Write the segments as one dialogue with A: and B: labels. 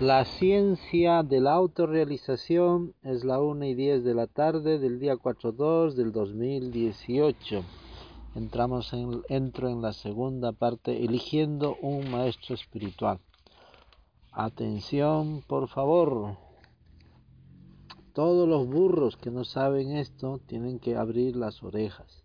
A: La ciencia de la autorrealización es la 1 y 10 de la tarde del día 4-2 del 2018. Entramos en, entro en la segunda parte, eligiendo un maestro espiritual. Atención, por favor. Todos los burros que no saben esto tienen que abrir las orejas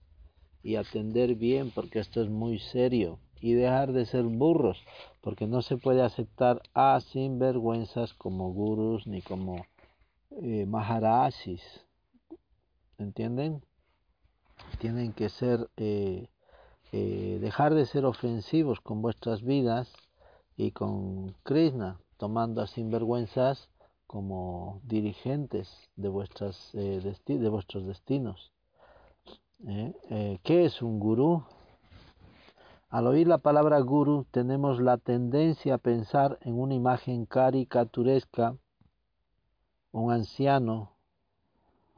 A: y atender bien porque esto es muy serio y dejar de ser burros, porque no se puede aceptar a sinvergüenzas como gurus ni como eh. ¿Entienden? Tienen que ser, eh, eh, dejar de ser ofensivos con vuestras vidas y con Krishna, tomando a sinvergüenzas como dirigentes de, vuestras, de vuestros destinos. ¿Qué es un gurú? Al oír la palabra guru tenemos la tendencia a pensar en una imagen caricaturesca, un anciano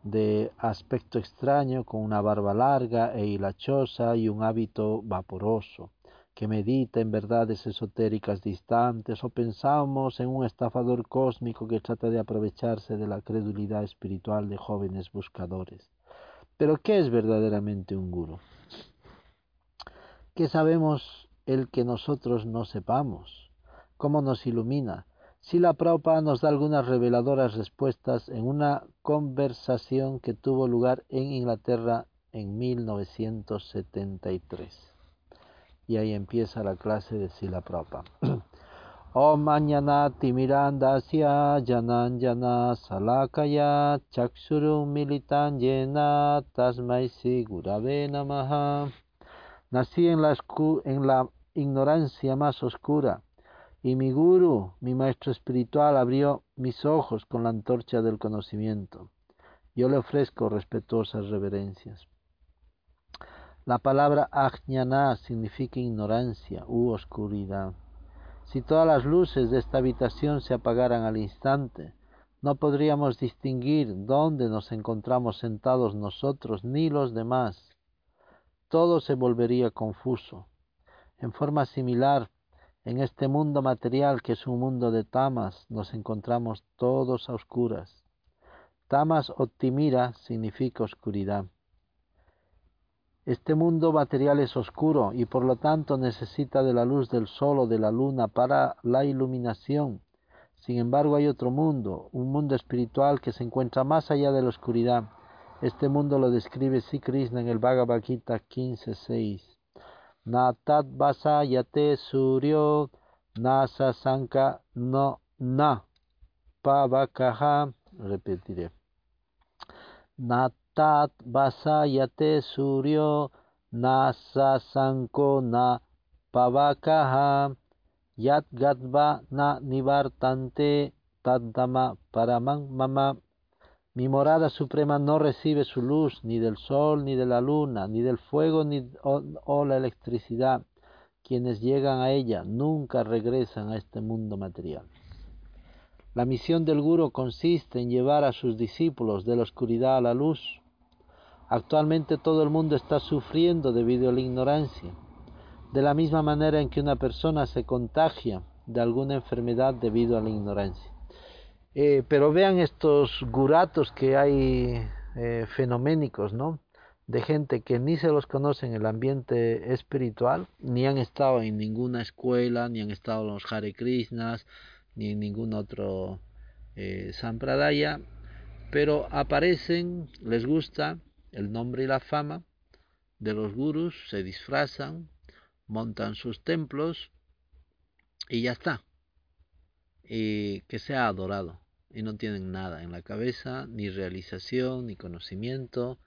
A: de aspecto extraño con una barba larga e hilachosa y un hábito vaporoso, que medita en verdades esotéricas distantes, o pensamos en un estafador cósmico que trata de aprovecharse de la credulidad espiritual de jóvenes buscadores. Pero ¿qué es verdaderamente un guru? ¿Qué sabemos el que nosotros no sepamos? ¿Cómo nos ilumina? Si la Prabhupada nos da algunas reveladoras respuestas en una conversación que tuvo lugar en Inglaterra en 1973. Y ahí empieza la clase de Sila Prabhupada. Om Anyanati Mirandasya Janan Jana Salakaya Chaksurum Militan Yena Tasmai Sigurave Namaha Nací en la, en la ignorancia más oscura, y mi guru, mi maestro espiritual, abrió mis ojos con la antorcha del conocimiento. Yo le ofrezco respetuosas reverencias. La palabra ajnana significa ignorancia u oscuridad. Si todas las luces de esta habitación se apagaran al instante, no podríamos distinguir dónde nos encontramos sentados nosotros ni los demás todo se volvería confuso. En forma similar, en este mundo material que es un mundo de tamas, nos encontramos todos a oscuras. Tamas optimira significa oscuridad. Este mundo material es oscuro y por lo tanto necesita de la luz del sol o de la luna para la iluminación. Sin embargo hay otro mundo, un mundo espiritual que se encuentra más allá de la oscuridad este mundo lo describe Sri Krishna en el Bhagavad Gita 15.6. Natat basa yate suryo nasa no na pavakaha. Repetiré. Natat basa yate suryo nasa sanko na pavakaha. Yat gadva na nivartante tadama paramang mama mi morada suprema no recibe su luz ni del sol, ni de la luna, ni del fuego, ni o, la electricidad. Quienes llegan a ella nunca regresan a este mundo material. La misión del Guru consiste en llevar a sus discípulos de la oscuridad a la luz. Actualmente todo el mundo está sufriendo debido a la ignorancia, de la misma manera en que una persona se contagia de alguna enfermedad debido a la ignorancia. Eh, pero vean estos guratos que hay eh, fenoménicos, ¿no? De gente que ni se los conoce en el ambiente espiritual, ni han estado en ninguna escuela, ni han estado en los Hare Krishnas, ni en ningún otro eh, Sampradaya, pero aparecen, les gusta el nombre y la fama de los gurus, se disfrazan, montan sus templos y ya está. Y que sea adorado y no tienen nada en la cabeza, ni realización, ni conocimiento,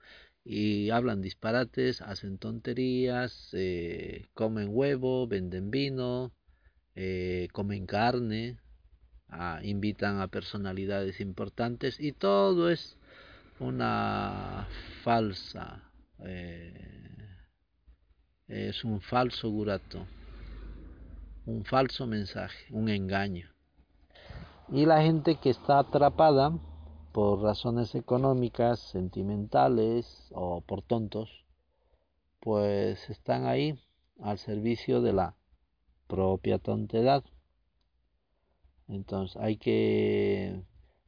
A: y hablan disparates, hacen tonterías, eh, comen huevo, venden vino, eh, comen carne, ah, invitan a personalidades importantes y todo es una falsa, eh, es un falso gurato, un falso mensaje, un engaño. Y la gente que está atrapada por razones económicas, sentimentales o por tontos, pues están ahí al servicio de la propia tontedad. Entonces hay que,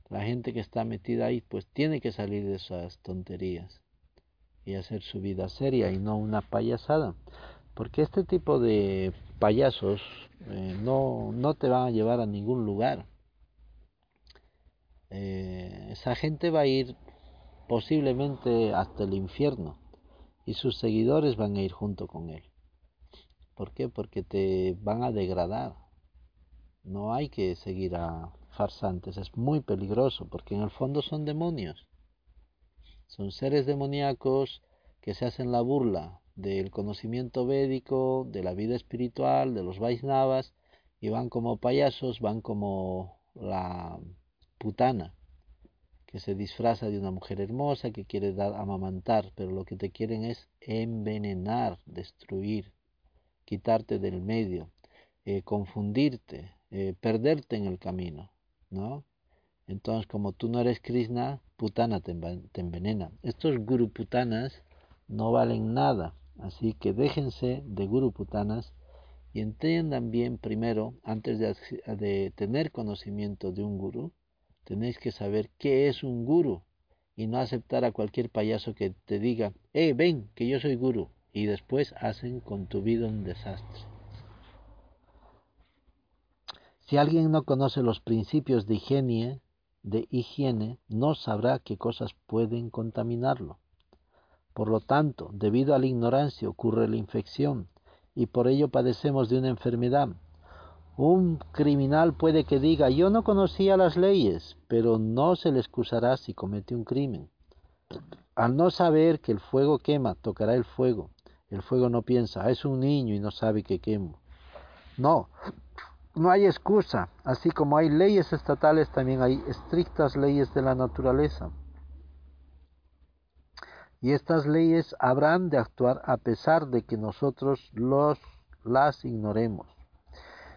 A: la gente que está metida ahí, pues tiene que salir de esas tonterías y hacer su vida seria y no una payasada. Porque este tipo de payasos eh, no, no te van a llevar a ningún lugar. Eh, esa gente va a ir posiblemente hasta el infierno y sus seguidores van a ir junto con él. ¿Por qué? Porque te van a degradar. No hay que seguir a farsantes, es muy peligroso porque en el fondo son demonios. Son seres demoníacos que se hacen la burla del conocimiento védico, de la vida espiritual, de los Vaisnavas, y van como payasos, van como la putana, que se disfraza de una mujer hermosa, que quiere dar amamantar, pero lo que te quieren es envenenar, destruir, quitarte del medio, eh, confundirte, eh, perderte en el camino, ¿no? Entonces, como tú no eres Krishna, putana te, envenena. Estos guru putanas no valen nada, así que déjense de guru putanas y entiendan bien primero, antes de, de tener conocimiento de un guru, tenéis que saber qué es un guru y no aceptar a cualquier payaso que te diga, eh, ven, que yo soy guru y después hacen con tu vida un desastre. Si alguien no conoce los principios de higiene, de higiene, no sabrá qué cosas pueden contaminarlo. Por lo tanto, debido a la ignorancia ocurre la infección y por ello padecemos de una enfermedad. Un criminal puede que diga, yo no conocía las leyes, pero no se le excusará si comete un crimen. Al no saber que el fuego quema, tocará el fuego. El fuego no piensa, ah, es un niño y no sabe que quemo. No, no hay excusa. Así como hay leyes estatales, también hay estrictas leyes de la naturaleza. Y estas leyes habrán de actuar a pesar de que nosotros los, las ignoremos.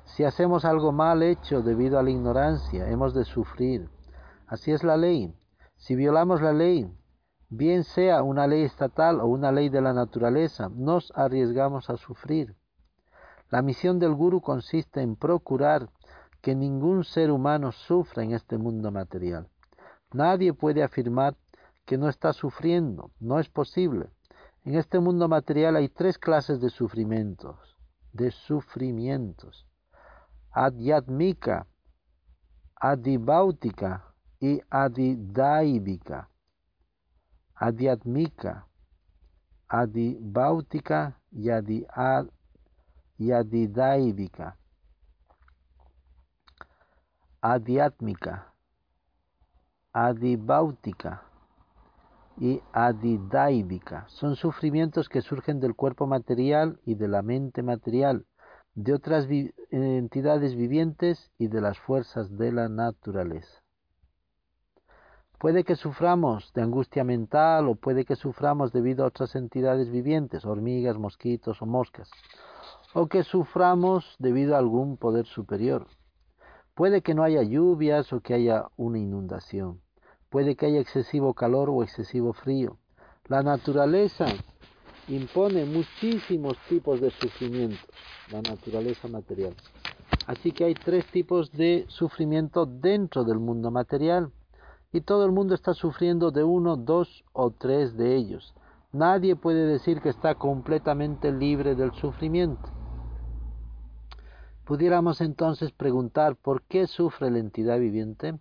A: Si hacemos algo mal hecho debido a la ignorancia, hemos de sufrir. Así es la ley. Si violamos la ley, bien sea una ley estatal o una ley de la naturaleza, nos arriesgamos a sufrir. La misión del guru consiste en procurar que ningún ser humano sufra en este mundo material. Nadie puede afirmar que no está sufriendo, no es posible. En este mundo material hay tres clases de sufrimientos, de sufrimientos. Adyatmika, adibáutica y adidaivika adiatmika, adibáutica y, adi, y adibáutica y adidáivica son sufrimientos que surgen del cuerpo material y de la mente material, de otras entidades vivientes y de las fuerzas de la naturaleza. Puede que suframos de angustia mental o puede que suframos debido a otras entidades vivientes, hormigas, mosquitos o moscas, o que suframos debido a algún poder superior. Puede que no haya lluvias o que haya una inundación. Puede que haya excesivo calor o excesivo frío. La naturaleza impone muchísimos tipos de sufrimientos, la naturaleza material. Así que hay tres tipos de sufrimiento dentro del mundo material y todo el mundo está sufriendo de uno, dos o tres de ellos. Nadie puede decir que está completamente libre del sufrimiento. Pudiéramos entonces preguntar por qué sufre la entidad viviente.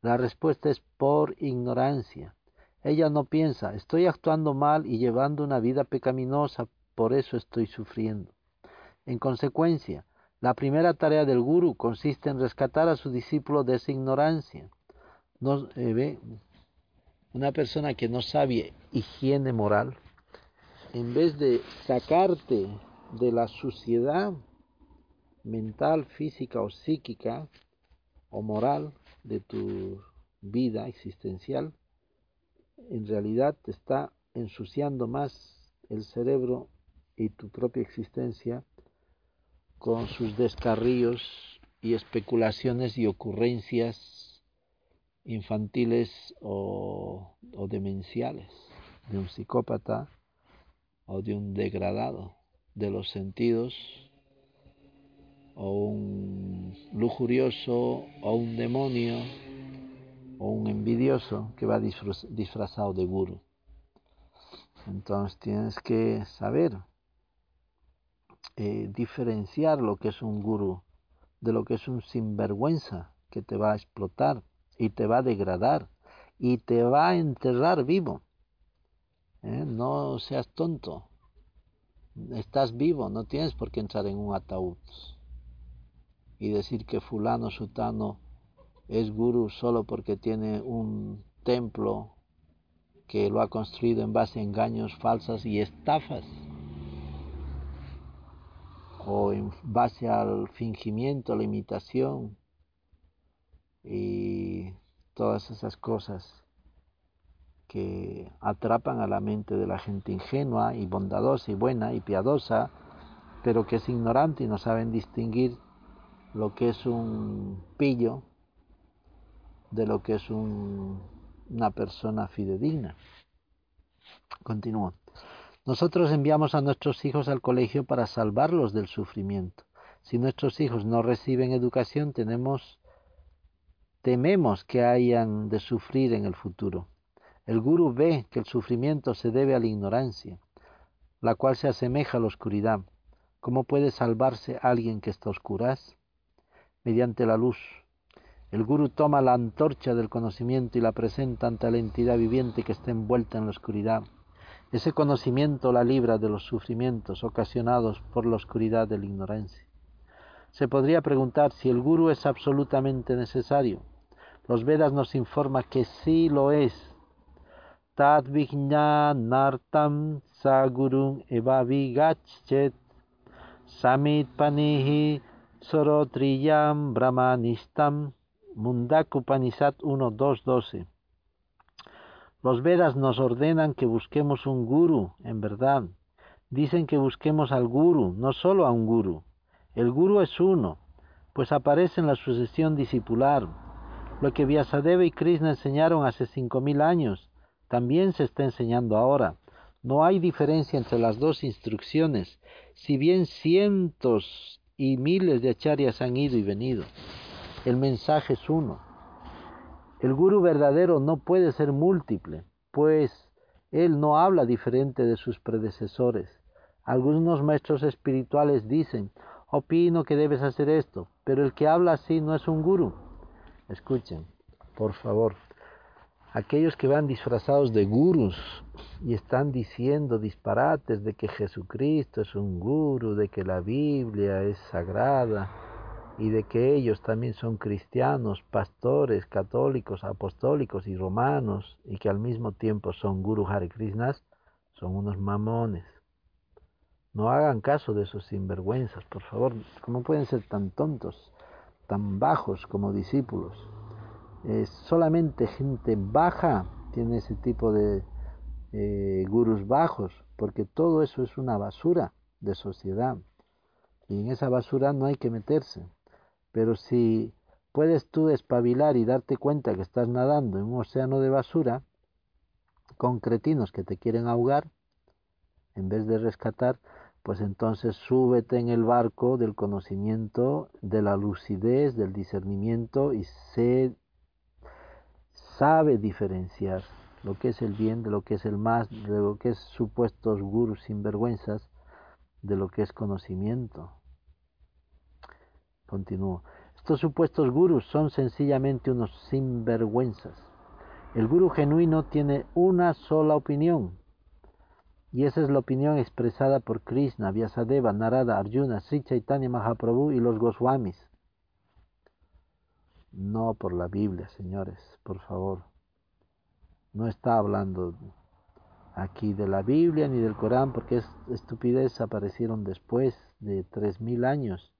A: La respuesta es por ignorancia. Ella no piensa, estoy actuando mal y llevando una vida pecaminosa, por eso estoy sufriendo. En consecuencia, la primera tarea del guru consiste en rescatar a su discípulo de esa ignorancia no, eh, ve, una persona que no sabe higiene moral, en vez de sacarte de la suciedad mental, física o psíquica o moral de tu vida existencial, en realidad te está ensuciando más el cerebro y tu propia existencia con sus descarríos y especulaciones y ocurrencias infantiles o, demenciales de un psicópata o de un degradado de los sentidos o un lujurioso o un demonio o un envidioso que va disfrazado de guru. Entonces tienes que saber eh, diferenciar lo que es un guru de lo que es un sinvergüenza que te va a explotar y te va a degradar y te va a enterrar vivo. ¿Eh? No seas tonto. Estás vivo, no tienes por qué entrar en un ataúd y decir que fulano sutano es guru solo porque tiene un templo que lo ha construido en base a engaños falsas y estafas o en base al fingimiento, la imitación y todas esas cosas que atrapan a la mente de la gente ingenua y bondadosa y buena y piadosa, pero que es ignorante y no saben distinguir lo que es un pillo de lo que es una persona fidedigna. Continúo. Nosotros enviamos a nuestros hijos al colegio para salvarlos del sufrimiento. Si nuestros hijos no reciben educación, tenemos tememos que hayan de sufrir en el futuro. El guru ve que el sufrimiento se debe a la ignorancia, la cual se asemeja a la oscuridad. ¿Cómo puede salvarse alguien que está oscuras? Mediante la luz. El guru toma la antorcha del conocimiento y la presenta ante la entidad viviente que está envuelta en la oscuridad. Ese conocimiento la libra de los sufrimientos ocasionados por la oscuridad de la ignorancia. Se podría preguntar si el guru es absolutamente necesario. Los Vedas nos informan que sí lo es. Tad nartam sagurun evavigachet samit panihi sorotriyam brahmanistam Mundakupanisat 1.2.12 Los Vedas nos ordenan que busquemos un guru, en verdad. Dicen que busquemos al guru, no solo a un guru. El guru es uno, pues aparece en la sucesión discipular. Lo que Vyasadeva y Krishna enseñaron hace cinco mil años, también se está enseñando ahora. No hay diferencia entre las dos instrucciones, si bien cientos y miles de acharyas han ido y venido. El mensaje es uno. El guru verdadero no puede ser múltiple, pues él no habla diferente de sus predecesores. Algunos maestros espirituales dicen, opino que debes hacer esto, pero el que habla así no es un guru. Escuchen, por favor, aquellos que van disfrazados de gurus y están diciendo disparates de que Jesucristo es un guru, de que la Biblia es sagrada y de que ellos también son cristianos, pastores, católicos, apostólicos y romanos y que al mismo tiempo son guru Hare Krishnas, son unos mamones. No hagan caso de esos sinvergüenzas, por favor. ¿Cómo pueden ser tan tontos, tan bajos como discípulos? solamente gente baja tiene ese tipo de eh, gurus bajos, porque todo eso es una basura de sociedad. Y en esa basura no hay que meterse. Pero si puedes tú espabilar y darte cuenta que estás nadando en un océano de basura, con cretinos que te quieren ahogar, en vez de rescatar, pues entonces súbete en el barco del conocimiento, de la lucidez, del discernimiento y sé, sabe diferenciar lo que es el bien de lo que es el más, de lo que es supuestos gurus sinvergüenzas, de lo que es conocimiento. Continúo. Estos supuestos gurus son sencillamente unos sinvergüenzas. El guru genuino tiene una sola opinión, y esa es la opinión expresada por Krishna, Vyasadeva, Narada, Arjuna, Sri Chaitanya Mahaprabhu y los Goswamis. No por la Biblia, señores, por favor. No está hablando aquí de la Biblia ni del Corán, porque es estupidez aparecieron después de tres mil años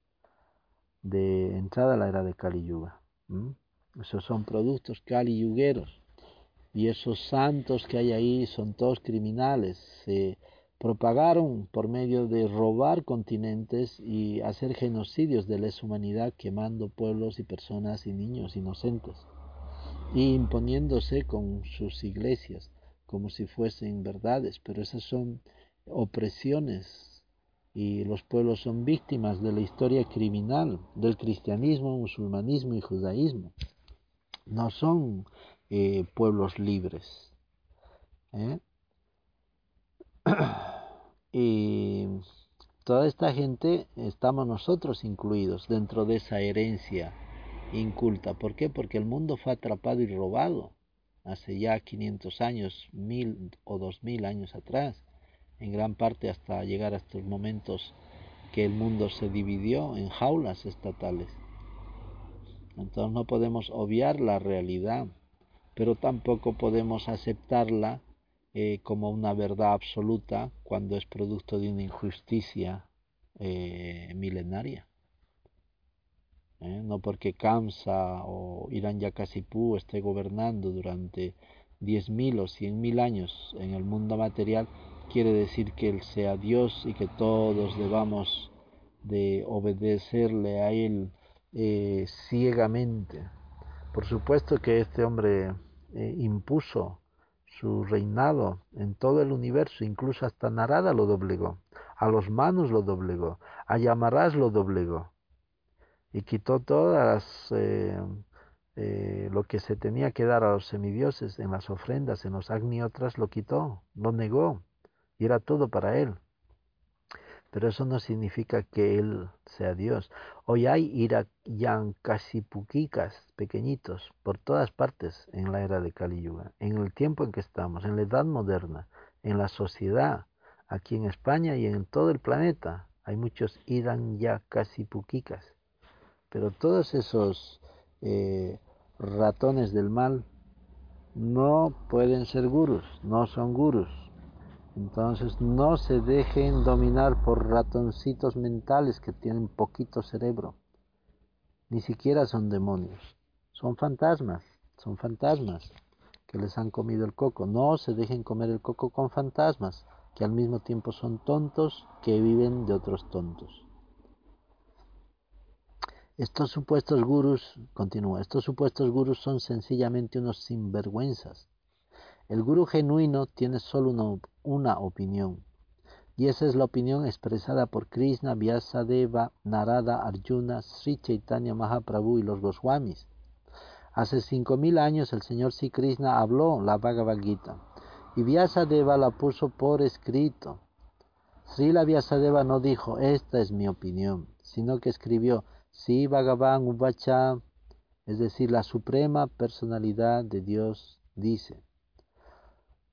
A: de entrada a la era de Kali Yuga. Esos son productos Kali Yugueros. Y esos santos que hay ahí son todos criminales. Se propagaron por medio de robar continentes y hacer genocidios de la humanidad, quemando pueblos y personas y niños inocentes. Y imponiéndose con sus iglesias como si fuesen verdades, pero esas son opresiones y los pueblos son víctimas de la historia criminal del cristianismo, musulmanismo y judaísmo. No son eh, pueblos libres. ¿eh? y toda esta gente estamos nosotros incluidos dentro de esa herencia inculta. ¿Por qué? Porque el mundo fue atrapado y robado hace ya 500 años, mil o dos mil años atrás, en gran parte hasta llegar a estos momentos que el mundo se dividió en jaulas estatales. Entonces no podemos obviar la realidad, pero tampoco podemos aceptarla eh, como una verdad absoluta cuando es producto de una injusticia eh, milenaria. ¿eh? no porque Kamsa o Irán Yakasipú esté gobernando durante 10.000 o 100.000 años en el mundo material, quiere decir que Él sea Dios y que todos debamos de obedecerle a Él eh, ciegamente. Por supuesto que este hombre eh, impuso su reinado en todo el universo, incluso hasta Narada lo doblegó, a los manos lo doblegó, a Yamarás lo doblegó y quitó todas eh, lo que se tenía que dar a los semidioses en las ofrendas, en los agniotras, lo quitó, lo negó, y era todo para él. Pero eso no significa que él sea Dios. Hoy hay puquicas pequeñitos por todas partes en la era de Kali Yuga, en el tiempo en que estamos, en la edad moderna, en la sociedad, aquí en España y en todo el planeta. Hay muchos puquicas pero todos esos eh, ratones del mal no pueden ser gurus, no son gurus. Entonces no se dejen dominar por ratoncitos mentales que tienen poquito cerebro. Ni siquiera son demonios. Son fantasmas, son fantasmas que les han comido el coco. No se dejen comer el coco con fantasmas, que al mismo tiempo son tontos que viven de otros tontos. Estos supuestos gurús, continúa, estos supuestos gurús son sencillamente unos sinvergüenzas. El gurú genuino tiene solo una, opinión, y esa es la opinión expresada por Krishna, Vyasadeva, Narada, Arjuna, Sri Chaitanya Mahaprabhu y los Goswamis. Hace cinco mil años el señor Sri Krishna habló la Bhagavad Gita y Vyasadeva la puso por escrito. Srila Vyasadeva no dijo, esta es mi opinión, sino que escribió, Sí, Bhagavan Uvacha, es decir, la suprema personalidad de Dios, dice.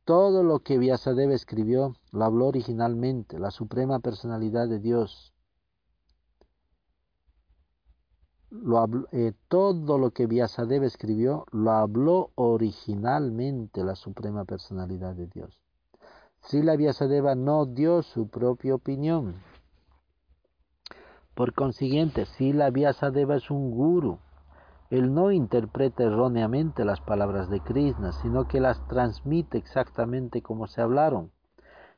A: Todo lo que Vyasadeva escribió lo habló originalmente, la suprema personalidad de Dios. Eh, todo lo que Vyasadeva escribió lo habló originalmente la suprema personalidad de Dios. Srila Vyasadeva no dio su propia opinión, por consiguiente, si la Vyasadeva es un guru, él no interpreta erróneamente las palabras de Krishna, sino que las transmite exactamente como se hablaron.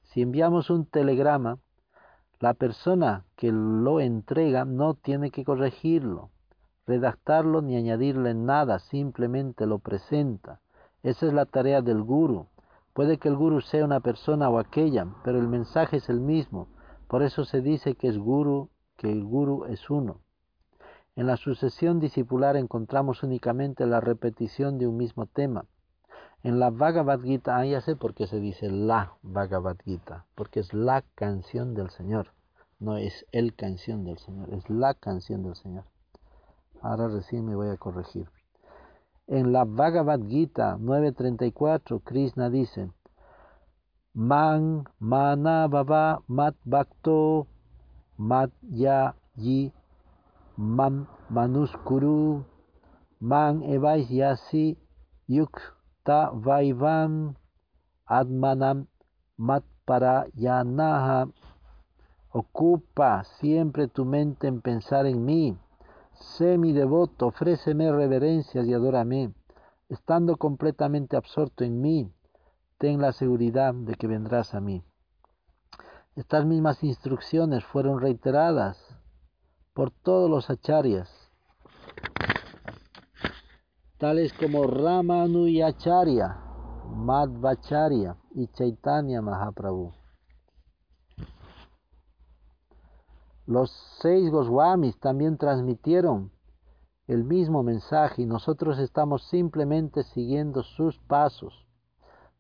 A: Si enviamos un telegrama, la persona que lo entrega no tiene que corregirlo, redactarlo ni añadirle nada, simplemente lo presenta. Esa es la tarea del guru. Puede que el guru sea una persona o aquella, pero el mensaje es el mismo. Por eso se dice que es guru que el guru es uno. En la sucesión discipular encontramos únicamente la repetición de un mismo tema. En la Bhagavad Gita, ah, ya sé por qué se dice la Bhagavad Gita, porque es la canción del Señor, no es el canción del Señor, es la canción del Señor. Ahora recién me voy a corregir. En la Bhagavad Gita 9.34, Krishna dice, Man mana baba mat bhakto ya yi man manuskuru man evais yasi yukta vaivan admanam mat para yanaha ocupa siempre tu mente en pensar en mí. Sé mi devoto ofréceme reverencias y adórame. Estando completamente absorto en mí ten la seguridad de que vendrás a mí. Estas mismas instrucciones fueron reiteradas por todos los acharyas, tales como Ramanuyacharya, Madhvacharya y Chaitanya Mahaprabhu. Los seis Goswamis también transmitieron el mismo mensaje y nosotros estamos simplemente siguiendo sus pasos.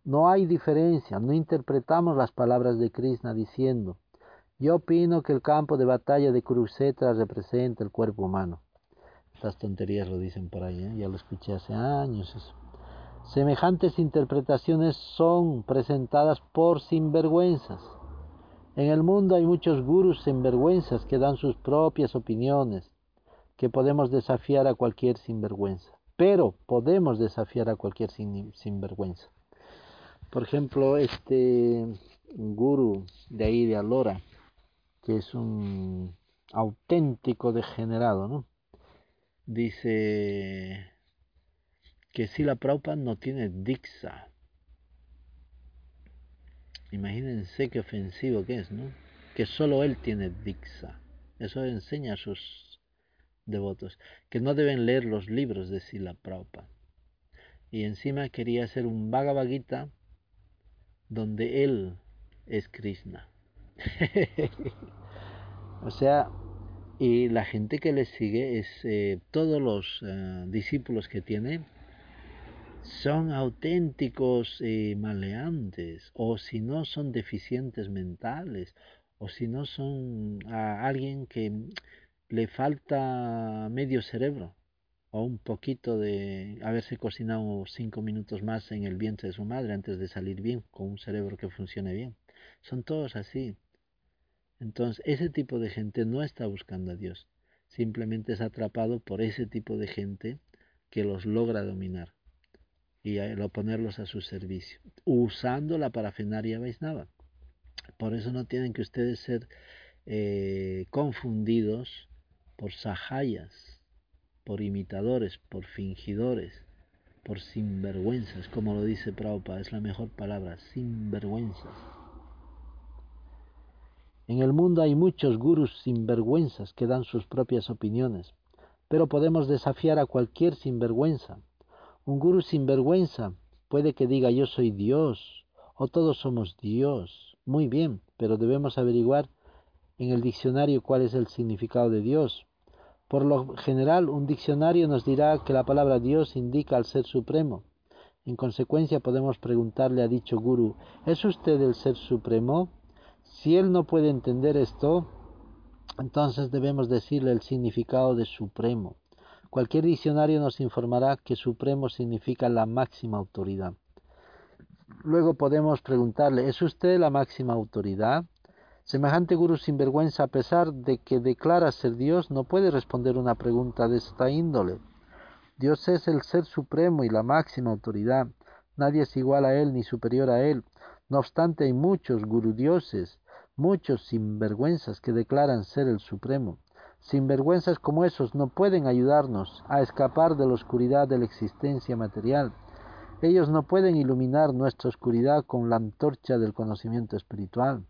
A: No hay diferencia, no interpretamos las palabras de Krishna diciendo, yo opino que el campo de batalla de Kurukshetra representa el cuerpo humano. Estas tonterías lo dicen por ahí, ¿eh? ya lo escuché hace años. Semejantes interpretaciones son presentadas por sinvergüenzas. En el mundo hay muchos gurus sinvergüenzas que dan sus propias opiniones, que podemos desafiar a cualquier sinvergüenza. Pero podemos desafiar a cualquier sinvergüenza. Por ejemplo, este guru de ahí de Alora, que es un auténtico degenerado, ¿no? Dice que si la Prabhupada no tiene Dixa. Imagínense qué ofensivo que es, ¿no? Que solo él tiene Dixa. Eso enseña a sus devotos, que no deben leer los libros de Sila Prabhupada. Y encima quería hacer un Bhagavad donde él es Krishna. o sea, y la gente que le sigue es eh, todos los eh, discípulos que tiene son auténticos eh, maleantes, o si no son deficientes mentales, o si no son a alguien que le falta medio cerebro, o un poquito de haberse cocinado cinco minutos más en el vientre de su madre antes de salir bien, con un cerebro que funcione bien. Son todos así. Entonces, ese tipo de gente no está buscando a Dios, simplemente es atrapado por ese tipo de gente que los logra dominar y ponerlos a su servicio, usando la parafenaria Vaisnava. Por eso no tienen que ustedes ser eh, confundidos por sahayas, por imitadores, por fingidores, por sinvergüenzas, como lo dice Prabhupada, es la mejor palabra, sinvergüenzas. En el mundo hay muchos gurus sinvergüenzas que dan sus propias opiniones, pero podemos desafiar a cualquier sinvergüenza un guru sinvergüenza puede que diga yo soy Dios o todos somos Dios. Muy bien, pero debemos averiguar en el diccionario cuál es el significado de Dios. Por lo general, un diccionario nos dirá que la palabra Dios indica al Ser Supremo. En consecuencia, podemos preguntarle a dicho guru, ¿es usted el Ser Supremo? Si él no puede entender esto, entonces debemos decirle el significado de Supremo. Cualquier diccionario nos informará que supremo significa la máxima autoridad. Luego podemos preguntarle, ¿es usted la máxima autoridad? Semejante gurú sinvergüenza, a pesar de que declara ser Dios, no puede responder una pregunta de esta índole. Dios es el ser supremo y la máxima autoridad. Nadie es igual a Él ni superior a Él. No obstante, hay muchos dioses, muchos sinvergüenzas que declaran ser el supremo. Sinvergüenzas como esos no pueden ayudarnos a escapar de la oscuridad de la existencia material. Ellos no pueden iluminar nuestra oscuridad con la antorcha del conocimiento espiritual.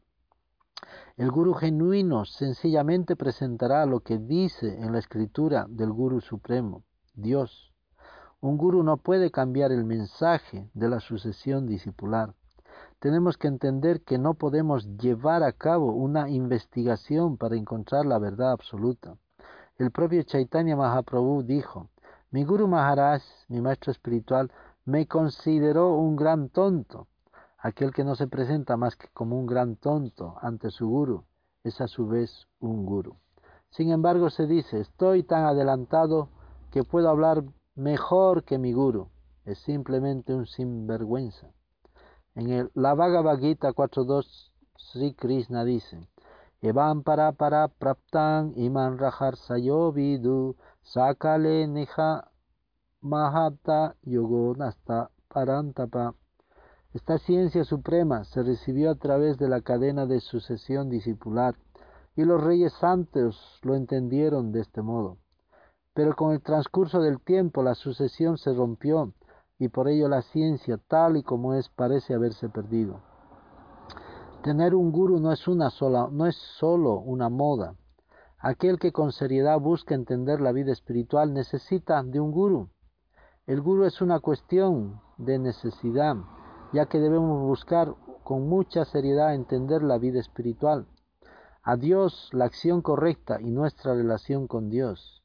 A: El Guru genuino sencillamente presentará lo que dice en la escritura del Guru Supremo, Dios. Un Guru no puede cambiar el mensaje de la sucesión discipular tenemos que entender que no podemos llevar a cabo una investigación para encontrar la verdad absoluta. El propio Chaitanya Mahaprabhu dijo, mi Guru Maharaj, mi maestro espiritual, me consideró un gran tonto. Aquel que no se presenta más que como un gran tonto ante su Guru es a su vez un Guru. Sin embargo, se dice, estoy tan adelantado que puedo hablar mejor que mi Guru. Es simplemente un sinvergüenza. En el, la Bhagavad Gita 4.2 Sri Krishna dice, Evan para para praptan iman rajar sayovidu sakale neha mahata yogonasta parantapa. Esta ciencia suprema se recibió a través de la cadena de sucesión discipular y los reyes santos lo entendieron de este modo. Pero con el transcurso del tiempo la sucesión se rompió y por ello la ciencia tal y como es parece haberse perdido. Tener un guru no es una sola, no es solo una moda. Aquel que con seriedad busca entender la vida espiritual necesita de un guru. El guru es una cuestión de necesidad, ya que debemos buscar con mucha seriedad entender la vida espiritual. a Dios, la acción correcta y nuestra relación con Dios.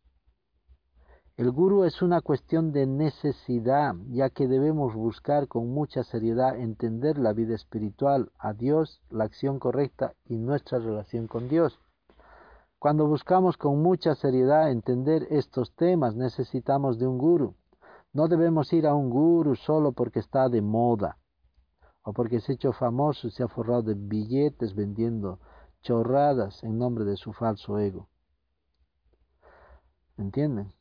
A: El guru es una cuestión de necesidad, ya que debemos buscar con mucha seriedad entender la vida espiritual, a Dios, la acción correcta y nuestra relación con Dios. Cuando buscamos con mucha seriedad entender estos temas, necesitamos de un guru. No debemos ir a un guru solo porque está de moda o porque se ha hecho famoso y se ha forrado de billetes vendiendo chorradas en nombre de su falso ego. ¿Entienden?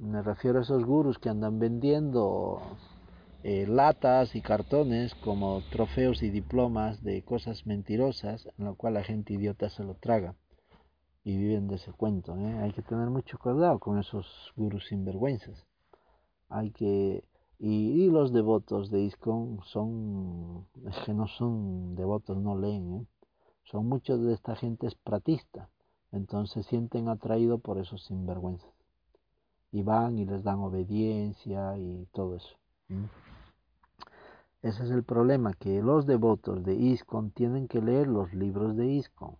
A: Me refiero a esos gurus que andan vendiendo eh, latas y cartones como trofeos y diplomas de cosas mentirosas, en lo cual la gente idiota se lo traga y viven de ese cuento. ¿eh? Hay que tener mucho cuidado con esos gurus sinvergüenzas. Hay que y, los devotos de ISKCON son, es que no son devotos, no leen, ¿eh? son muchos de esta gente es pratista, entonces sienten atraído por esos sinvergüenzas y van y les dan obediencia y todo eso. Ese es el problema, que los devotos de ISKCON tienen que leer los libros de ISKCON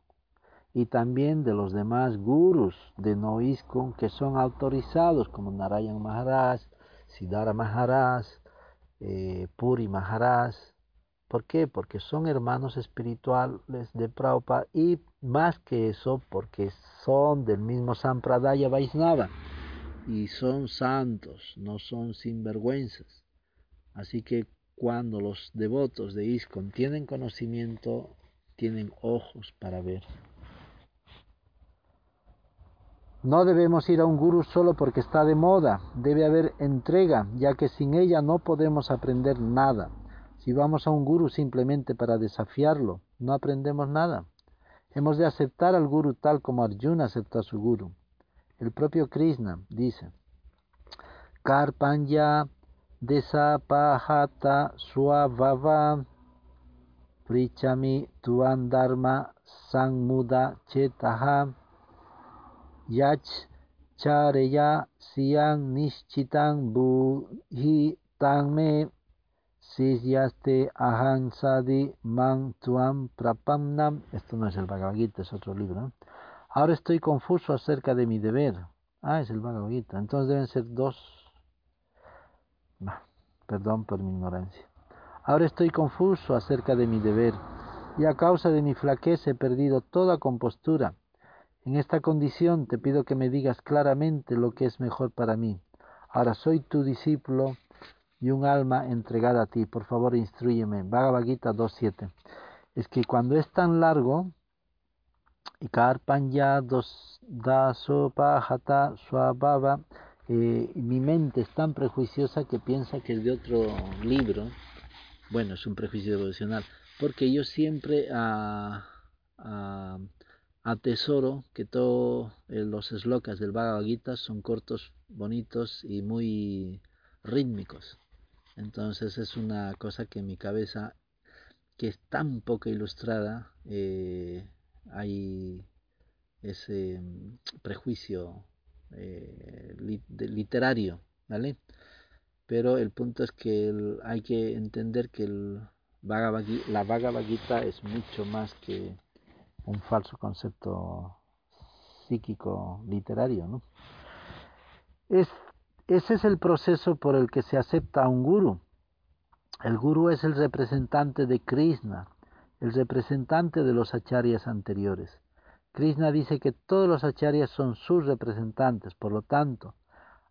A: y también de los demás gurus de no ISKCON que son autorizados como Narayan Maharaj, Siddhara Maharaj, eh, Puri Maharaj. ¿Por qué? Porque son hermanos espirituales de Prabhupada y más que eso, porque son del mismo Sampradaya Vaisnava y son santos, no son sinvergüenzas. Así que cuando los devotos de ISKCON tienen conocimiento, tienen ojos para ver. No debemos ir a un gurú solo porque está de moda, debe haber entrega, ya que sin ella no podemos aprender nada. Si vamos a un gurú simplemente para desafiarlo, no aprendemos nada. Hemos de aceptar al gurú tal como Arjuna acepta a su gurú. El propio Krishna dice, Karpanya desapahata suavava prichami tuan dharma sangmuda chetaha yach chareya siang nishchitang buhi tangme sisyaste ahansadi man tuam prapamnam. Esto no es el Bhagavad Gita, es otro libro. Ahora estoy confuso acerca de mi deber. Ah, es el Gita. Entonces deben ser dos. perdón por mi ignorancia. Ahora estoy confuso acerca de mi deber y a causa de mi flaqueza he perdido toda compostura. En esta condición te pido que me digas claramente lo que es mejor para mí. Ahora soy tu discípulo y un alma entregada a ti. Por favor, instruyeme. Bhagavad Gita 2.7. Es que cuando es tan largo, Karpanya Swabhava, eh, mi mente es tan prejuiciosa que piensa que es de otro libro. Bueno, es un prejuicio devocional, porque yo siempre a, a atesoro que todos eh, los slokas del Bhagavad Gita son cortos, bonitos y muy rítmicos. Entonces es una cosa que en mi cabeza, que es tan poco ilustrada, eh, hay ese mm, prejuicio eh, literario, ¿vale? Pero el punto es que hay que entender que el la Bhagavad Gita es mucho más que un falso concepto psíquico literario. ¿no? Es, ese es el proceso por el que se acepta a un guru. El guru es el representante de Krishna, el representante de los acharyas anteriores. Krishna dice que todos los acharyas son sus representantes, por lo tanto,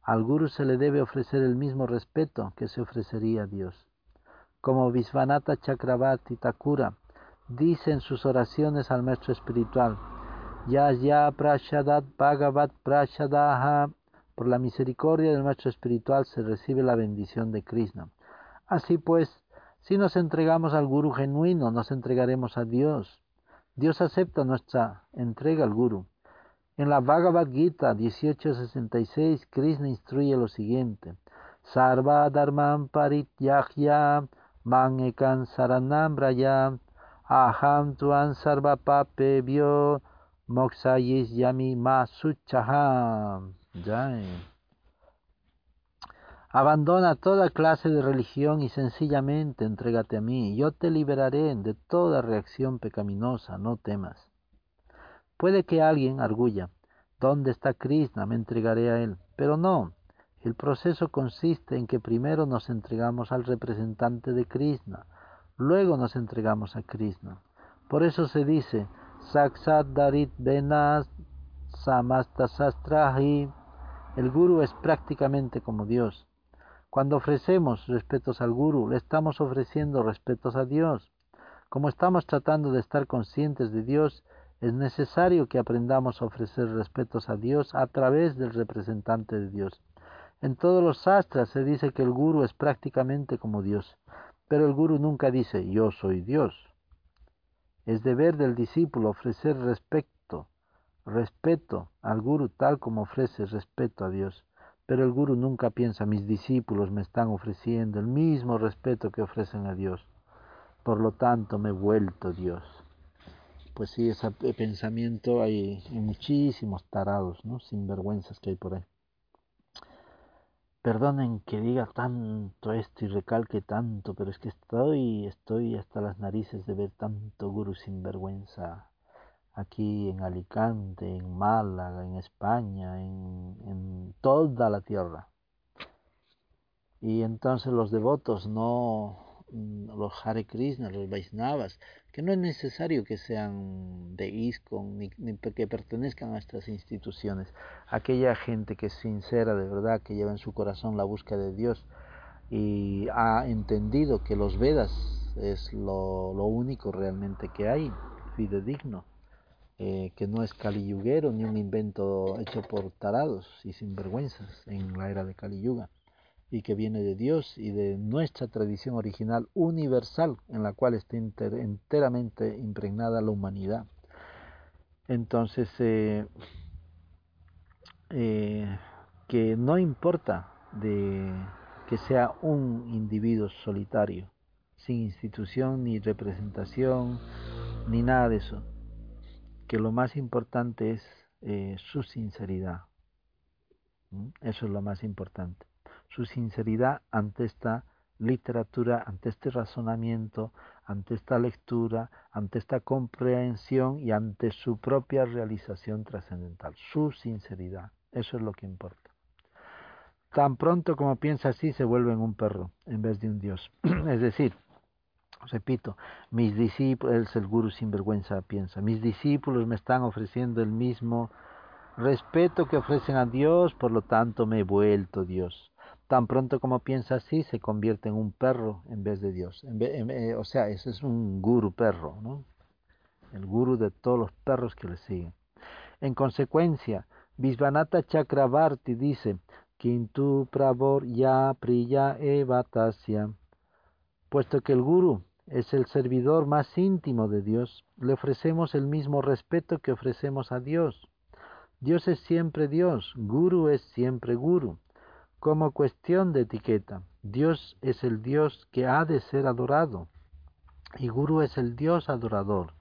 A: al guru se le debe ofrecer el mismo respeto que se ofrecería a Dios. Como Visvanatha Chakravarti Thakura dice en sus oraciones al maestro espiritual, Ya ya prashadat bhagavat prashadaha, por la misericordia del maestro espiritual se recibe la bendición de Krishna. Así pues, si nos entregamos al Guru genuino, nos entregaremos a Dios. Dios acepta nuestra entrega al Guru. En la Bhagavad Gita 1866, Krishna instruye lo siguiente: Sarva dharmam parityahya man saranam aham tuan sarva papebhyo moksayis yami masuchaham. Abandona toda clase de religión y sencillamente entrégate a mí. Yo te liberaré de toda reacción pecaminosa, no temas. Puede que alguien arguya, ¿dónde está Krishna? Me entregaré a él. Pero no, el proceso consiste en que primero nos entregamos al representante de Krishna, luego nos entregamos a Krishna. Por eso se dice, Saksat Darit Benas Samastasastrahi. El Guru es prácticamente como Dios. Cuando ofrecemos respetos al Guru, le estamos ofreciendo respetos a Dios. Como estamos tratando de estar conscientes de Dios, es necesario que aprendamos a ofrecer respetos a Dios a través del representante de Dios. En todos los sastras se dice que el guru es prácticamente como Dios, pero el guru nunca dice yo soy Dios. Es deber del discípulo ofrecer respeto, respeto al guru tal como ofrece respeto a Dios. Pero el guru nunca piensa mis discípulos me están ofreciendo el mismo respeto que ofrecen a Dios. Por lo tanto me he vuelto Dios. Pues sí, ese pensamiento hay muchísimos tarados, ¿no? Sinvergüenzas que hay por ahí. Perdonen que diga tanto esto y recalque tanto, pero es que estoy, estoy hasta las narices de ver tanto guru sinvergüenza aquí en Alicante, en Málaga, en España, en, toda la tierra. Y entonces los devotos no, los Hare Krishna, los Vaisnavas, que no es necesario que sean de ISKCON ni, ni, que pertenezcan a estas instituciones. Aquella gente que es sincera de verdad, que lleva en su corazón la búsqueda de Dios y ha entendido que los Vedas es lo, lo único realmente que hay, fidedigno, eh, que no es caliyuguero ni un invento hecho por tarados y sinvergüenzas en la era de Kali Yuga y que viene de Dios y de nuestra tradición original universal en la cual está enteramente impregnada la humanidad. Entonces, eh, eh, que no importa de que sea un individuo solitario, sin institución ni representación, ni nada de eso, que lo más importante es eh, su sinceridad. Eso es lo más importante su sinceridad ante esta literatura, ante este razonamiento, ante esta lectura, ante esta comprensión y ante su propia realización trascendental. Su sinceridad, eso es lo que importa. Tan pronto como piensa así, se vuelve en un perro en vez de un Dios. es decir, repito, mis discípulos, el guru sinvergüenza piensa, mis discípulos me están ofreciendo el mismo respeto que ofrecen a Dios, por lo tanto me he vuelto Dios. Tan pronto como piensa así, se convierte en un perro en vez de Dios. O sea, ese es un guru perro, ¿no? El guru de todos los perros que le siguen. En consecuencia, Visvanatha Chakravarti dice, Kintu Pravor Ya Priya Evatasya. Puesto que el guru es el servidor más íntimo de Dios, le ofrecemos el mismo respeto que ofrecemos a Dios. Dios es siempre Dios, guru es siempre guru. Como cuestión de etiqueta, Dios es el Dios que ha de ser adorado y Guru es el Dios adorador.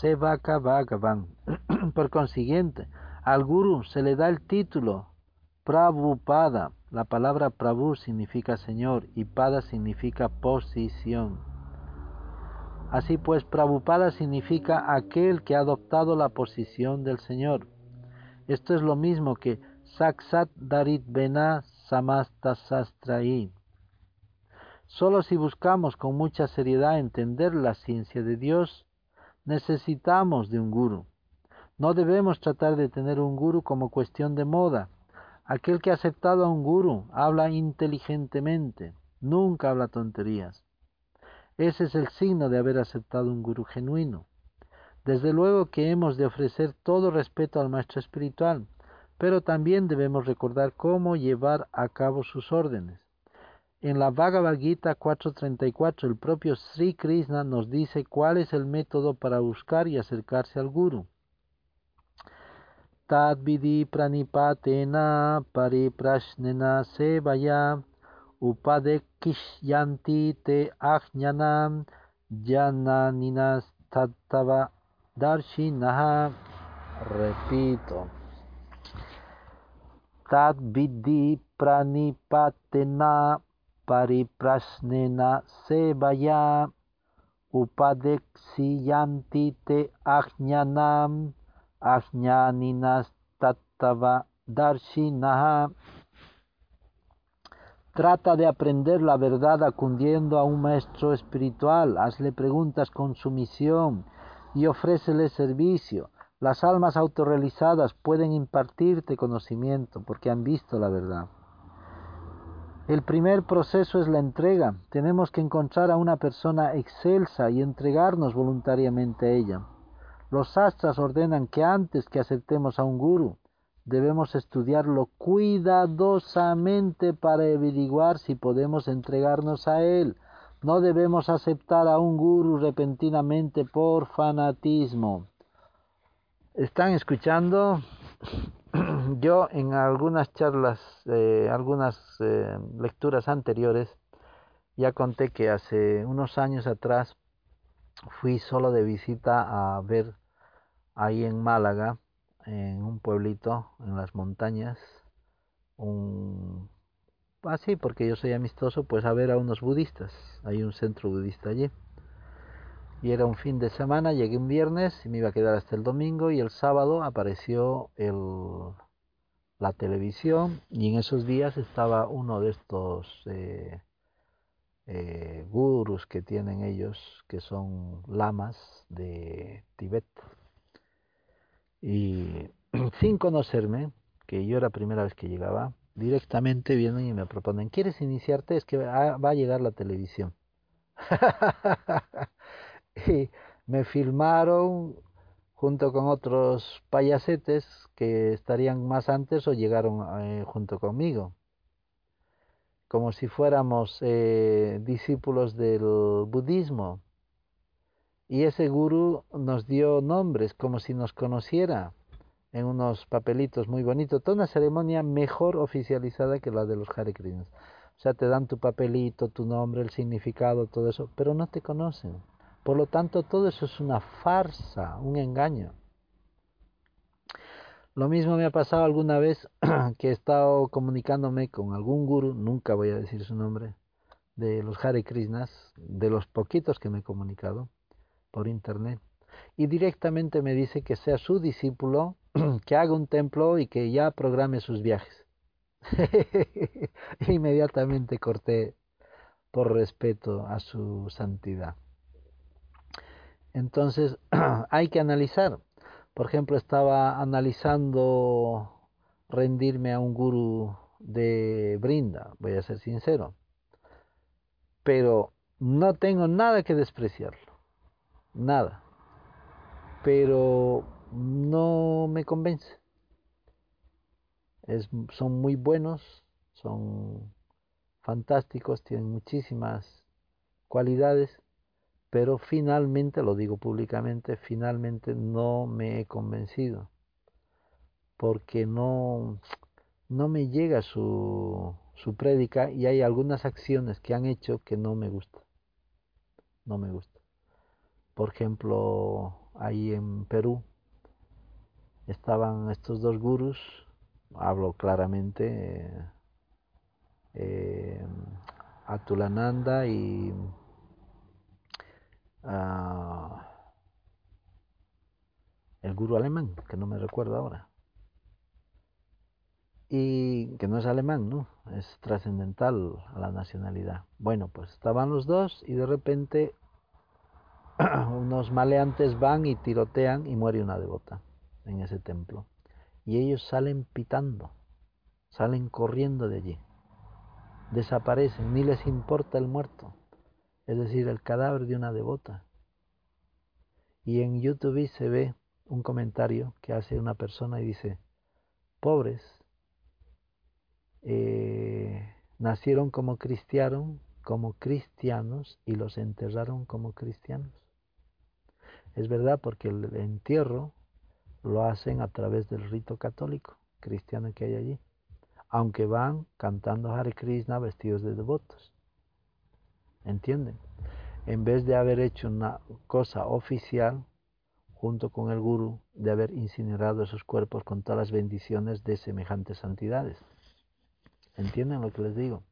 A: Sevaka Bhagavan. Por consiguiente, al Guru se le da el título Prabhupada. La palabra Prabhu significa Señor y Pada significa posición. Así pues, Prabhupada significa aquel que ha adoptado la posición del Señor. Esto es lo mismo que Saksat Darit Bena Samasta Sastraí. Solo si buscamos con mucha seriedad entender la ciencia de Dios, necesitamos de un guru. No debemos tratar de tener un guru como cuestión de moda. Aquel que ha aceptado a un guru habla inteligentemente, nunca habla tonterías. Ese es el signo de haber aceptado un guru genuino. Desde luego que hemos de ofrecer todo respeto al maestro espiritual, pero también debemos recordar cómo llevar a cabo sus órdenes. En la Bhagavad Gita 4.34 el propio Sri Krishna nos dice cuál es el método para buscar y acercarse al Guru. Tadvidi pranipatena pariprashnena sevaya upadekishyanti te ajnanam jananinas tattava darshinaha. Repito tad vidhi pranipatena pariprasnena sevaya upadeksiyanti te ajnanam ajñaninas tattava darshinaha. Trata de aprender la verdad acudiendo a un maestro espiritual, hazle preguntas con sumisión y ofrécele servicio. Las almas autorrealizadas pueden impartirte conocimiento porque han visto la verdad. El primer proceso es la entrega. Tenemos que encontrar a una persona excelsa y entregarnos voluntariamente a ella. Los sastras ordenan que antes que aceptemos a un guru, debemos estudiarlo cuidadosamente para averiguar si podemos entregarnos a él. No debemos aceptar a un guru repentinamente por fanatismo. ¿Están escuchando? yo en algunas charlas, eh, algunas eh, lecturas anteriores, ya conté que hace unos años atrás fui solo de visita a ver ahí en Málaga, en un pueblito, en las montañas, un... Así, ah, porque yo soy amistoso, pues a ver a unos budistas. Hay un centro budista allí y era un fin de semana, llegué un viernes y me iba a quedar hasta el domingo y el sábado apareció el, la televisión y en esos días estaba uno de estos eh, eh, gurus que tienen ellos, que son lamas de Tibet. Y sin conocerme, que yo era la primera vez que llegaba, directamente vienen y me proponen, ¿quieres iniciarte? Es que va a llegar la televisión. y me filmaron junto con otros payasetes que estarían más antes o llegaron eh, junto conmigo, como si fuéramos eh, discípulos del budismo. Y ese gurú nos dio nombres como si nos conociera en unos papelitos muy bonitos, toda una ceremonia mejor oficializada que la de los Hare Krishnas. O sea, te dan tu papelito, tu nombre, el significado, todo eso, pero no te conocen. Por lo tanto, todo eso es una farsa, un engaño. Lo mismo me ha pasado alguna vez que he estado comunicándome con algún guru, nunca voy a decir su nombre, de los Hare Krishnas, de los poquitos que me he comunicado por internet, y directamente me dice que sea su discípulo, que haga un templo y que ya programe sus viajes. Inmediatamente corté por respeto a su santidad. Entonces hay que analizar. Por ejemplo, estaba analizando rendirme a un guru de Brinda, voy a ser sincero. Pero no tengo nada que despreciarlo. Nada. Pero no me convence. Es, son muy buenos, son fantásticos, tienen muchísimas cualidades, pero finalmente, lo digo públicamente, finalmente no me he convencido, porque no, no me llega su, su prédica y hay algunas acciones que han hecho que no me gustan, no me gusta. Por ejemplo, ahí en Perú estaban estos dos gurús, hablo claramente, eh, Atulananda y el gurú alemán, que no me recuerdo ahora. Y que no es alemán, ¿no? Es trascendental a la nacionalidad. Bueno, pues estaban los dos y de repente unos maleantes van y tirotean y muere una devota en ese templo. Y ellos salen pitando, salen corriendo de allí. Desaparecen, ni les importa el muerto es decir, el cadáver de una devota. Y en YouTube se ve un comentario que hace una persona y dice, pobres, eh, nacieron como como cristianos y los enterraron como cristianos. Es verdad porque el entierro lo hacen a través del rito católico cristiano que hay allí, aunque van cantando Hare Krishna vestidos de devotos. ¿Entienden? En vez de haber hecho una cosa oficial, junto con el guru, de haber incinerado esos cuerpos con todas las bendiciones de semejantes santidades. ¿Entienden lo que les digo?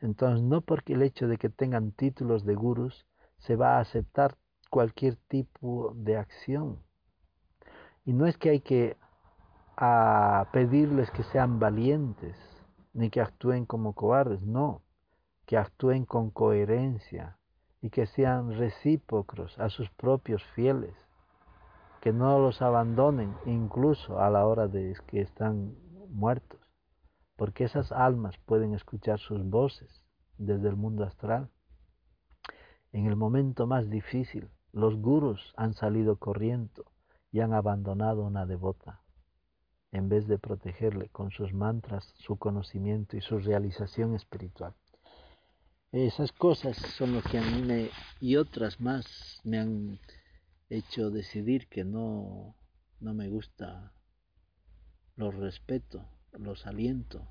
A: Entonces, no porque el hecho de que tengan títulos de gurus se va a aceptar cualquier tipo de acción. Y no es que hay que a pedirles que sean valientes, ni que actúen como cobardes, no, que actúen con coherencia y que sean recíprocos a sus propios fieles, que no los abandonen incluso a la hora de que están muertos, porque esas almas pueden escuchar sus voces desde el mundo astral. En el momento más difícil, los gurus han salido corriendo y han abandonado una devota en vez de protegerle con sus mantras, su conocimiento y su realización espiritual. Esas cosas son lo que a mí me, y otras más me han hecho decidir que no, no me gusta, los respeto, los aliento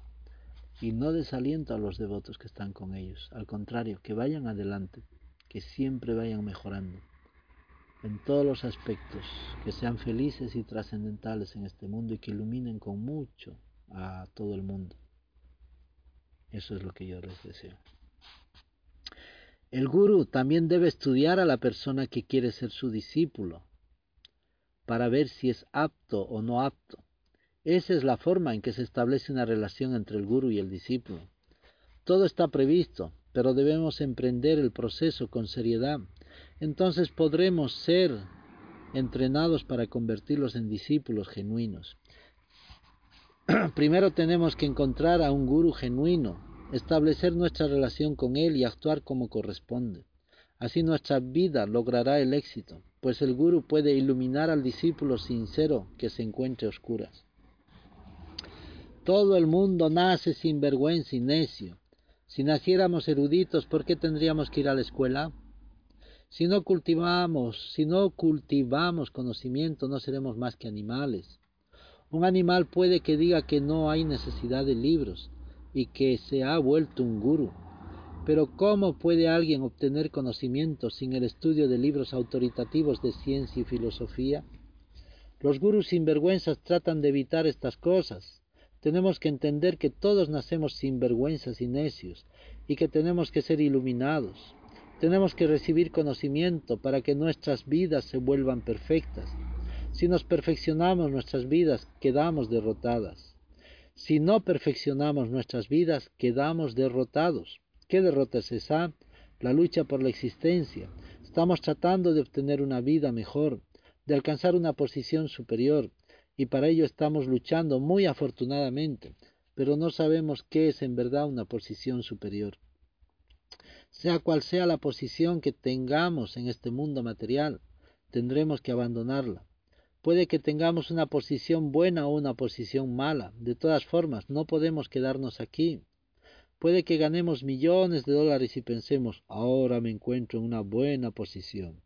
A: y no desaliento a los devotos que están con ellos. Al contrario, que vayan adelante, que siempre vayan mejorando en todos los aspectos, que sean felices y trascendentales en este mundo y que iluminen con mucho a todo el mundo. Eso es lo que yo les deseo. El gurú también debe estudiar a la persona que quiere ser su discípulo para ver si es apto o no apto. Esa es la forma en que se establece una relación entre el gurú y el discípulo. Todo está previsto, pero debemos emprender el proceso con seriedad entonces podremos ser entrenados para convertirlos en discípulos genuinos. Primero tenemos que encontrar a un guru genuino, establecer nuestra relación con él y actuar como corresponde. Así nuestra vida logrará el éxito, pues el guru puede iluminar al discípulo sincero que se encuentre oscuras. Todo el mundo nace sin vergüenza y necio. Si naciéramos eruditos, ¿por qué tendríamos que ir a la escuela? Si no cultivamos, si no cultivamos conocimiento, no seremos más que animales. Un animal puede que diga que no hay necesidad de libros y que se ha vuelto un guru. Pero ¿cómo puede alguien obtener conocimiento sin el estudio de libros autoritativos de ciencia y filosofía? Los gurus sinvergüenzas tratan de evitar estas cosas. Tenemos que entender que todos nacemos sinvergüenzas y necios y que tenemos que ser iluminados. Tenemos que recibir conocimiento para que nuestras vidas se vuelvan perfectas. Si nos perfeccionamos nuestras vidas, quedamos derrotadas. Si no perfeccionamos nuestras vidas, quedamos derrotados. ¿Qué derrota es esa? La lucha por la existencia. Estamos tratando de obtener una vida mejor, de alcanzar una posición superior, y para ello estamos luchando muy afortunadamente, pero no sabemos qué es en verdad una posición superior sea cual sea la posición que tengamos en este mundo material, tendremos que abandonarla. Puede que tengamos una posición buena o una posición mala. De todas formas, no podemos quedarnos aquí. Puede que ganemos millones de dólares y pensemos, ahora me encuentro en una buena posición.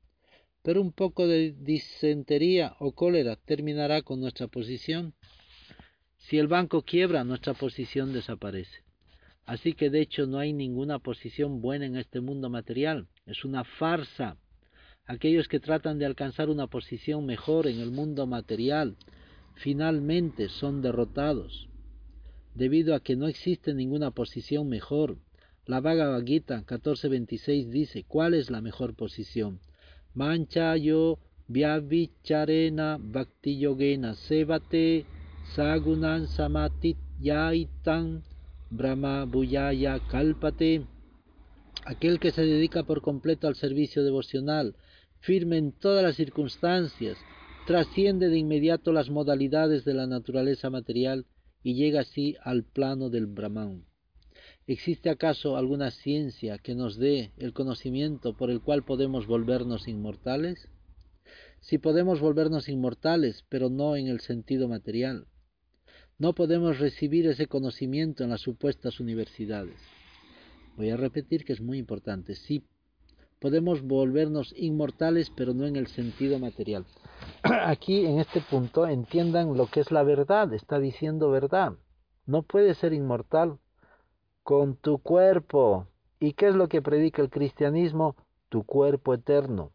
A: Pero un poco de disentería o cólera terminará con nuestra posición. Si el banco quiebra, nuestra posición desaparece. Así que de hecho no hay ninguna posición buena en este mundo material. Es una farsa. Aquellos que tratan de alcanzar una posición mejor en el mundo material finalmente son derrotados. Debido a que no existe ninguna posición mejor. La Bhagavad Gita 14.26 dice, ¿cuál es la mejor posición? Manchayo vyavicharena bhakti yogena sevate sagunan samatit yaitan Brahma Buyaya Kalpate, aquel que se dedica por completo al servicio devocional, firme en todas las circunstancias, trasciende de inmediato las modalidades de la naturaleza material y llega así al plano del Brahman. ¿Existe acaso alguna ciencia que nos dé el conocimiento por el cual podemos volvernos inmortales? Si podemos volvernos inmortales, pero no en el sentido material. No podemos recibir ese conocimiento en las supuestas universidades. Voy a repetir que es muy importante. Sí, podemos volvernos inmortales, pero no en el sentido material. Aquí, en este punto, entiendan lo que es la verdad. Está diciendo verdad. No puedes ser inmortal con tu cuerpo. ¿Y qué es lo que predica el cristianismo? Tu cuerpo eterno.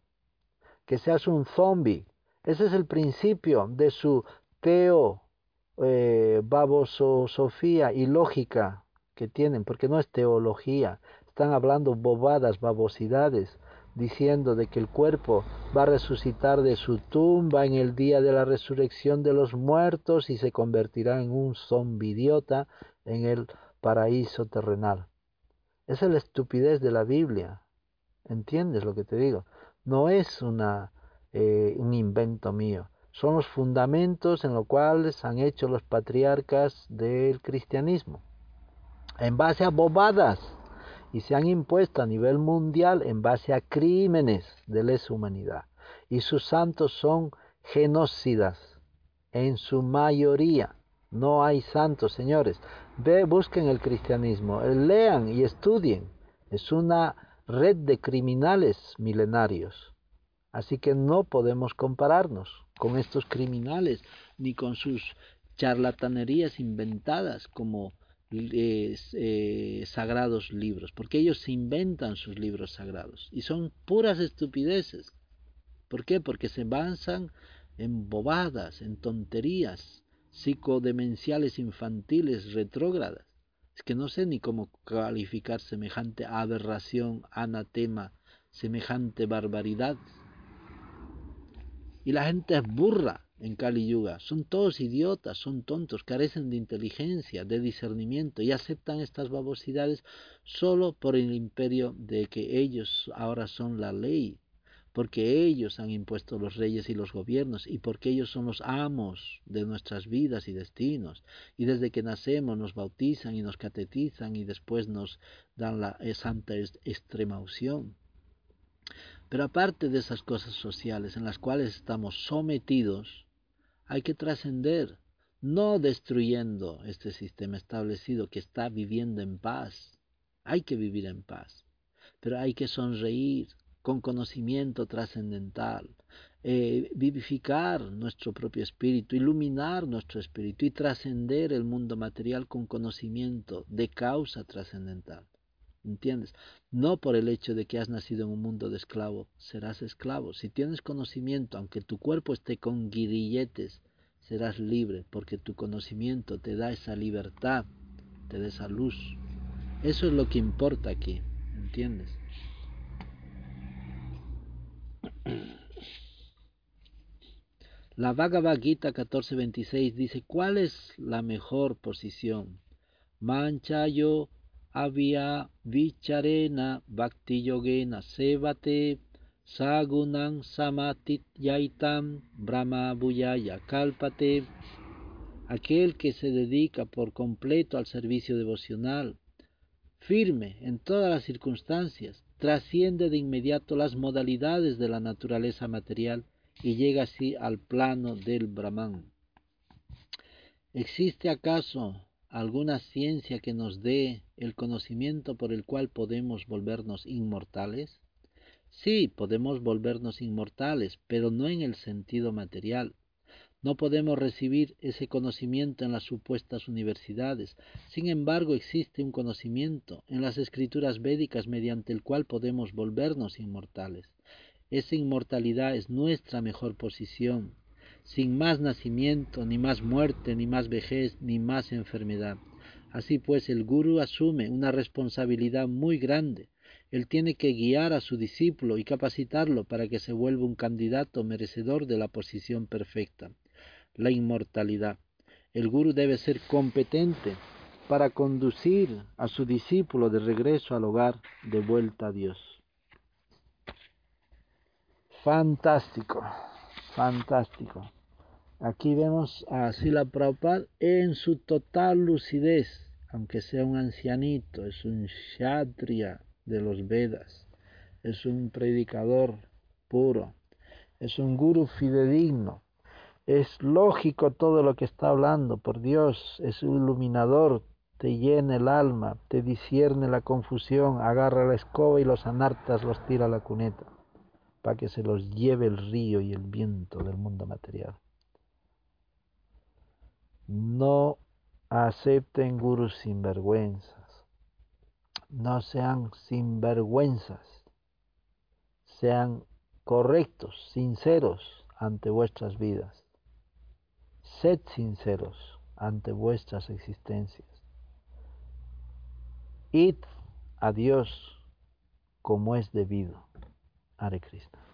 A: Que seas un zombie. Ese es el principio de su teo eh, babosofía y lógica que tienen, porque no es teología, están hablando bobadas, babosidades, diciendo de que el cuerpo va a resucitar de su tumba en el día de la resurrección de los muertos y se convertirá en un zombidiota en el paraíso terrenal. Esa es la estupidez de la Biblia. ¿Entiendes lo que te digo? No es una, eh, un invento mío. Son los fundamentos en los cuales han hecho los patriarcas del cristianismo. En base a bobadas y se han impuesto a nivel mundial en base a crímenes de lesa humanidad. Y sus santos son genocidas en su mayoría. No hay santos, señores. Ve, busquen el cristianismo, lean y estudien. Es una red de criminales milenarios. Así que no podemos compararnos con estos criminales ni con sus charlatanerías inventadas como eh, sagrados libros, porque ellos se inventan sus libros sagrados y son puras estupideces. ¿Por qué? Porque se basan en bobadas, en tonterías psicodemenciales infantiles retrógradas. Es que no sé ni cómo calificar semejante aberración, anatema, semejante barbaridad. Y la gente es burra en Kali Yuga. Son todos idiotas, son tontos, carecen de inteligencia, de discernimiento y aceptan estas babosidades solo por el imperio de que ellos ahora son la ley, porque ellos han impuesto los reyes y los gobiernos y porque ellos son los amos de nuestras vidas y destinos. Y desde que nacemos nos bautizan y nos catetizan y después nos dan la santa extrema unción. Pero aparte de esas cosas sociales en las cuales estamos sometidos, hay que trascender, no destruyendo este sistema establecido que está viviendo en paz. Hay que vivir en paz, pero hay que sonreír con conocimiento trascendental, eh, vivificar nuestro propio espíritu, iluminar nuestro espíritu y trascender el mundo material con conocimiento de causa trascendental. ¿Entiendes? No por el hecho de que has nacido en un mundo de esclavo, serás esclavo. Si tienes conocimiento, aunque tu cuerpo esté con guirilletes, serás libre, porque tu conocimiento te da esa libertad, te da esa luz. Eso es lo que importa aquí, ¿entiendes? La Bhagavad Gita 14:26 dice, ¿cuál es la mejor posición? Manchayo avia vicharena bhakti yogena sevate sagunan samatit yaitam brahma buyaya kalpate aquel que se dedica por completo al servicio devocional firme en todas las circunstancias trasciende de inmediato las modalidades de la naturaleza material y llega así al plano del Brahman. ¿Existe acaso alguna ciencia que nos dé el conocimiento por el cual podemos volvernos inmortales? Sí, podemos volvernos inmortales, pero no en el sentido material. No podemos recibir ese conocimiento en las supuestas universidades. Sin embargo, existe un conocimiento en las escrituras védicas mediante el cual podemos volvernos inmortales. Esa inmortalidad es nuestra mejor posición, sin más nacimiento, ni más muerte, ni más vejez, ni más enfermedad. Así pues, el guru asume una responsabilidad muy grande. Él tiene que guiar a su discípulo y capacitarlo para que se vuelva un candidato merecedor de la posición perfecta la inmortalidad. El guru debe ser competente para conducir a su discípulo de regreso al hogar, de vuelta a Dios. Fantástico, fantástico. Aquí vemos a Sila Prabhupada en su total lucidez, aunque sea un ancianito, es un kshatriya de los Vedas, es un predicador puro, es un guru fidedigno, es lógico todo lo que está hablando, por Dios, es un iluminador, te llena el alma, te discierne la confusión, agarra la escoba y los anartas los tira a la cuneta, para que se los lleve el río y el viento del mundo material. No acepten gurus sinvergüenzas, no sean sinvergüenzas, sean correctos, sinceros ante vuestras vidas Sed sinceros ante vuestras existencias. Id a Dios como es debido. Hare Krishna.